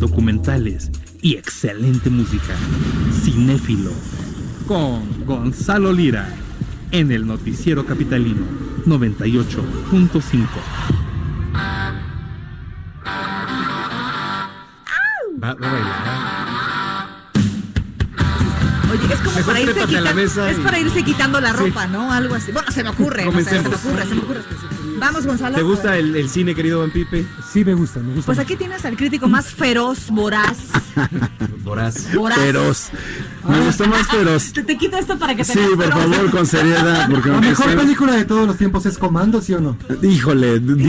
documentales y excelente música. Cinéfilo con Gonzalo Lira en el Noticiero Capitalino 98.5. Va, va a bailar. Oye, es como Mejor para irse, a la quitando, mesa es y- para irse quitando la Sí. ropa, ¿no? Algo así. Bueno, se me ocurre. no sé, se me ocurre, se me ocurre. Vamos, Gonzalo. ¿Te gusta el, el cine, querido Don Pipe? Sí, me gusta, me gusta. Pues aquí tienes al crítico más feroz, voraz. Voraz. voraz. Feroz. Me gustó más feroz. Te, te quito esto para que te Sí, por feroz. favor, con seriedad. Porque La me mejor película de todos los tiempos es Comando, ¿sí o no? Híjole, d-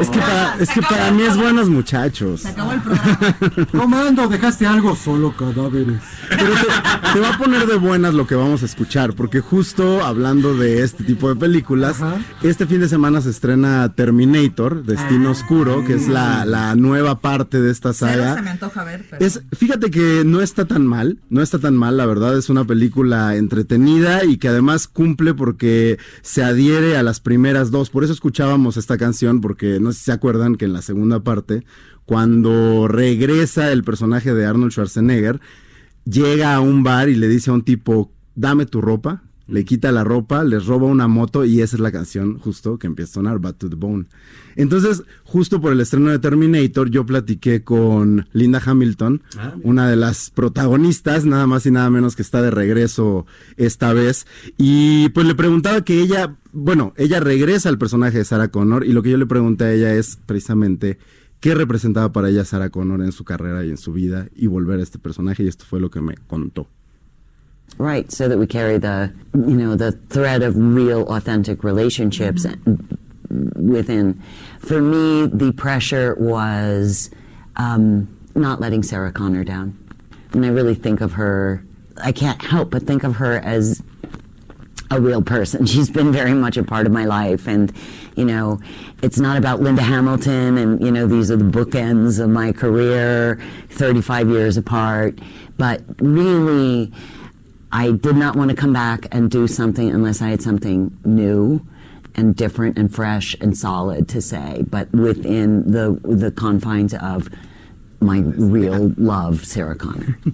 Es que para, es que para mí es buenos muchachos. Se acabó el programa. Comando, dejaste algo, solo cadáveres. Pero te, te va a poner de buenas lo que vamos a escuchar, porque justo hablando de este tipo de películas, Ajá. este fin de semana se estrena Terminator, Destino Oscuro, que es la, la nueva parte de esta saga. se me antoja ver, pero... Es, fíjate que no está tan mal, no está tan mal, la verdad, es una película entretenida y que además cumple porque se adhiere a las primeras dos. Por eso escuchábamos esta canción, porque no sé si se acuerdan que en la segunda parte, cuando regresa el personaje de Arnold Schwarzenegger, llega a un bar y le dice a un tipo, dame tu ropa. Le quita la ropa, les roba una moto y esa es la canción justo que empieza a sonar, Bad to the Bone. Entonces, justo por el estreno de Terminator, yo platiqué con Linda Hamilton, Ah, una de las protagonistas, nada más y nada menos que está de regreso esta vez. Y pues le preguntaba que ella, bueno, ella regresa al personaje de Sarah Connor y lo que yo le pregunté a ella es precisamente qué representaba para ella Sarah Connor en su carrera y en su vida y volver a este personaje y esto fue lo que me contó. Right, so that we carry the, you know, the thread of real, authentic relationships within. For me, the pressure was um, not letting Sarah Connor down. And I really think of her, I can't help but think of her as a real person. She's been very much a part of my life. And, you know, it's not about Linda Hamilton and, you know, these are the bookends of my career, 35 years apart. But really, I did not want to come back and do something unless I had something new and different and fresh and solid to say, but within the, the confines of my real love, Sarah Connor.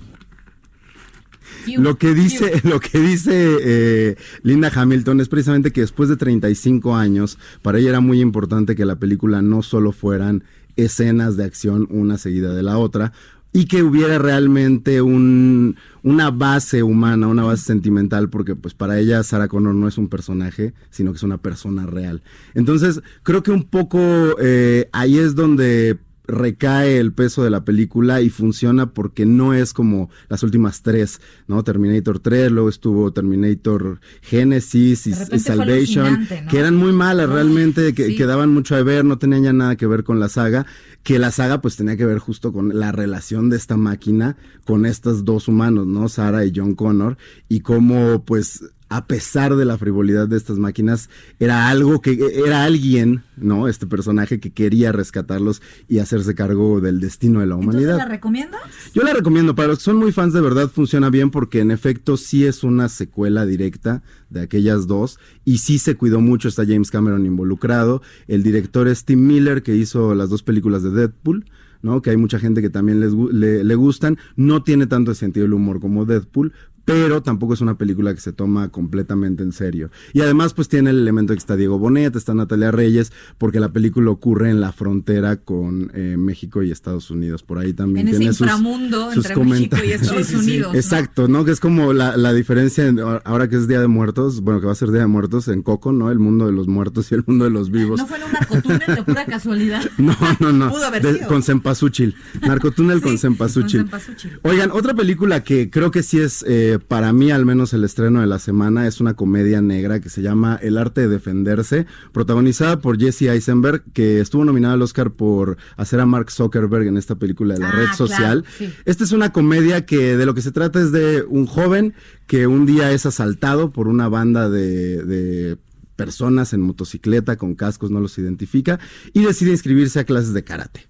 Lo que dice, lo que dice eh, Linda Hamilton es precisamente que después de 35 años, para ella era muy importante que la película no solo fueran escenas de acción una seguida de la otra, y que hubiera realmente un, una base humana, una base sentimental, porque pues para ella Sarah Connor no es un personaje, sino que es una persona real. Entonces, creo que un poco eh, ahí es donde recae el peso de la película y funciona porque no es como las últimas tres, ¿no? Terminator 3, luego estuvo Terminator Genesis y, Salvation, que eran muy malas realmente, que, sí. que daban mucho a ver, no tenían ya nada que ver con la saga, que la saga pues tenía que ver justo con la relación de esta máquina con estos dos humanos, ¿no? Sarah y John Connor, y cómo pues a pesar de la frivolidad de estas máquinas, era algo que era alguien, ¿no? Este personaje que quería rescatarlos y hacerse cargo del destino de la ¿Entonces humanidad. la recomiendas? Yo la recomiendo, para los que son muy fans de verdad funciona bien porque en efecto sí es una secuela directa de aquellas dos y sí se cuidó mucho, está James Cameron involucrado, el director es Tim Miller que hizo las dos películas de Deadpool, ¿no? Que hay mucha gente que también les, le, le gustan, no tiene tanto el sentido del humor como Deadpool, pero tampoco es una película que se toma completamente en serio. Y además pues tiene el elemento que está Diego Bonet, está Natalia Reyes, porque la película ocurre en la frontera con eh, México y Estados Unidos, por ahí también En ese tiene sus- inframundo sus entre México y. Estados Sí, sí, sí. Unidos. ¿no? Exacto, ¿no? Que es como la, la diferencia en- ahora que es Día de Muertos, bueno, que va a ser Día de Muertos en Coco, ¿no? El mundo de los muertos y el mundo de los vivos. ¿No fue un narcotúnel de pura casualidad? No, no, no. Pudo haber De- sido. con Cempasúchil. Narcotúnel con. Cempasúchil. Oigan, otra película que creo que sí es eh, para mí al menos el estreno de la semana es una comedia negra que se llama El arte de defenderse, protagonizada por Jesse Eisenberg, que estuvo nominada al Oscar por hacer a Mark Zuckerberg en esta película de la Ah, red claro, social. sí. Esta es una comedia que de lo que se trata es de un joven que un día es asaltado por una banda de, de personas en motocicleta con cascos, no los identifica, y decide inscribirse a clases de karate.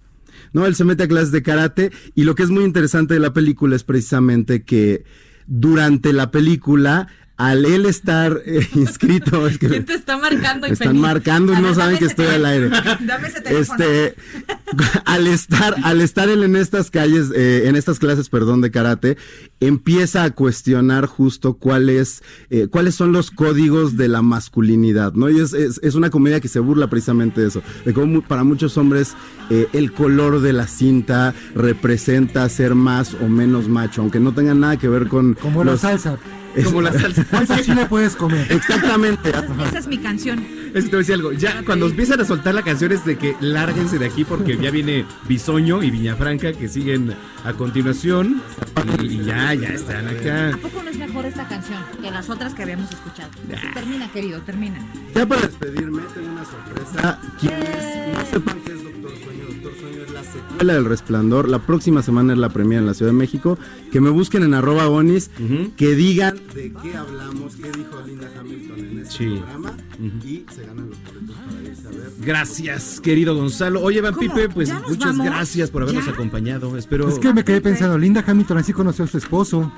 No, él se mete a clases de karate y lo que es muy interesante de la película es precisamente que durante la película, al él estar eh, inscrito, es que ¿Quién te está marcando? están infeliz? marcando y no saben que estoy al aire. Dame ese teléfono. Este, al estar, al estar él en estas calles, eh, en estas clases, perdón, de karate, empieza a cuestionar justo cuáles, eh, cuáles son los códigos de la masculinidad, ¿no? Y es, es, es una comedia que se burla precisamente de eso, de cómo para muchos hombres eh, el color de la cinta representa ser más o menos macho, aunque no tenga nada que ver con Como la los- salsa. Como la salsa. ¿Cuánta chile puedes comer? Exactamente. Esa es mi canción. Es que te voy a decir algo. Ya cuando empiezan a soltar la canción es de que lárguense de aquí porque ya viene Bisoño y Viñafranca que siguen a continuación. Y, y ya, ya están acá. ¿A poco no es mejor esta canción que las otras que habíamos escuchado? Termina, querido, termina. Ya para despedirme, tengo una sorpresa. Quienes no sepan qué secuela del Resplandor. La próxima semana es la premia en la Ciudad de México. Que me busquen en arroba onis, que digan de qué hablamos, qué dijo Linda Hamilton en este Sí. programa. Y se ganan los boletos para irse a ver. Gracias, querido Gonzalo. Oye, Van ¿Cómo? Pipe, pues ¿Ya nos muchas vamos? gracias por habernos ¿Ya? acompañado. Espero. Es que me quedé pensando, Linda Hamilton así conoció a su esposo.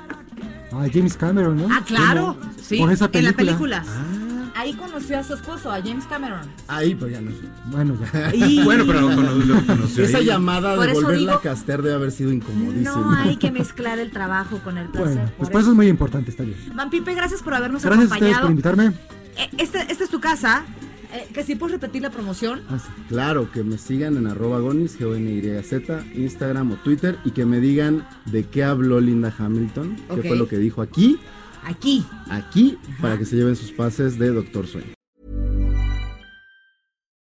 A James Cameron, ¿no? Ah, claro. ¿Cómo? Sí, Por esa en la película. película. Ahí conoció a su esposo, a James Cameron. Ahí, pero ya no sé. Bueno, ya. Y- Bueno, pero lo, cono- lo conoció Esa ahí. llamada Por de volverla digo- a castear debe haber sido incomodísima. No hay que mezclar el trabajo con el placer. Bueno, pues por eso es muy importante, está bien. Van Pipe, gracias por habernos Gracias acompañado. por invitarme. Eh, esta, esta es tu casa. Eh, que si puedes repetir la promoción. Ah, sí. Claro, que me sigan en arroba gonis, G-O-N-Y-Z, Instagram o Twitter y que me digan de qué habló Linda Hamilton, qué fue lo que dijo aquí, Aquí. aquí, para que se lleven sus pases de Doctor Sueño.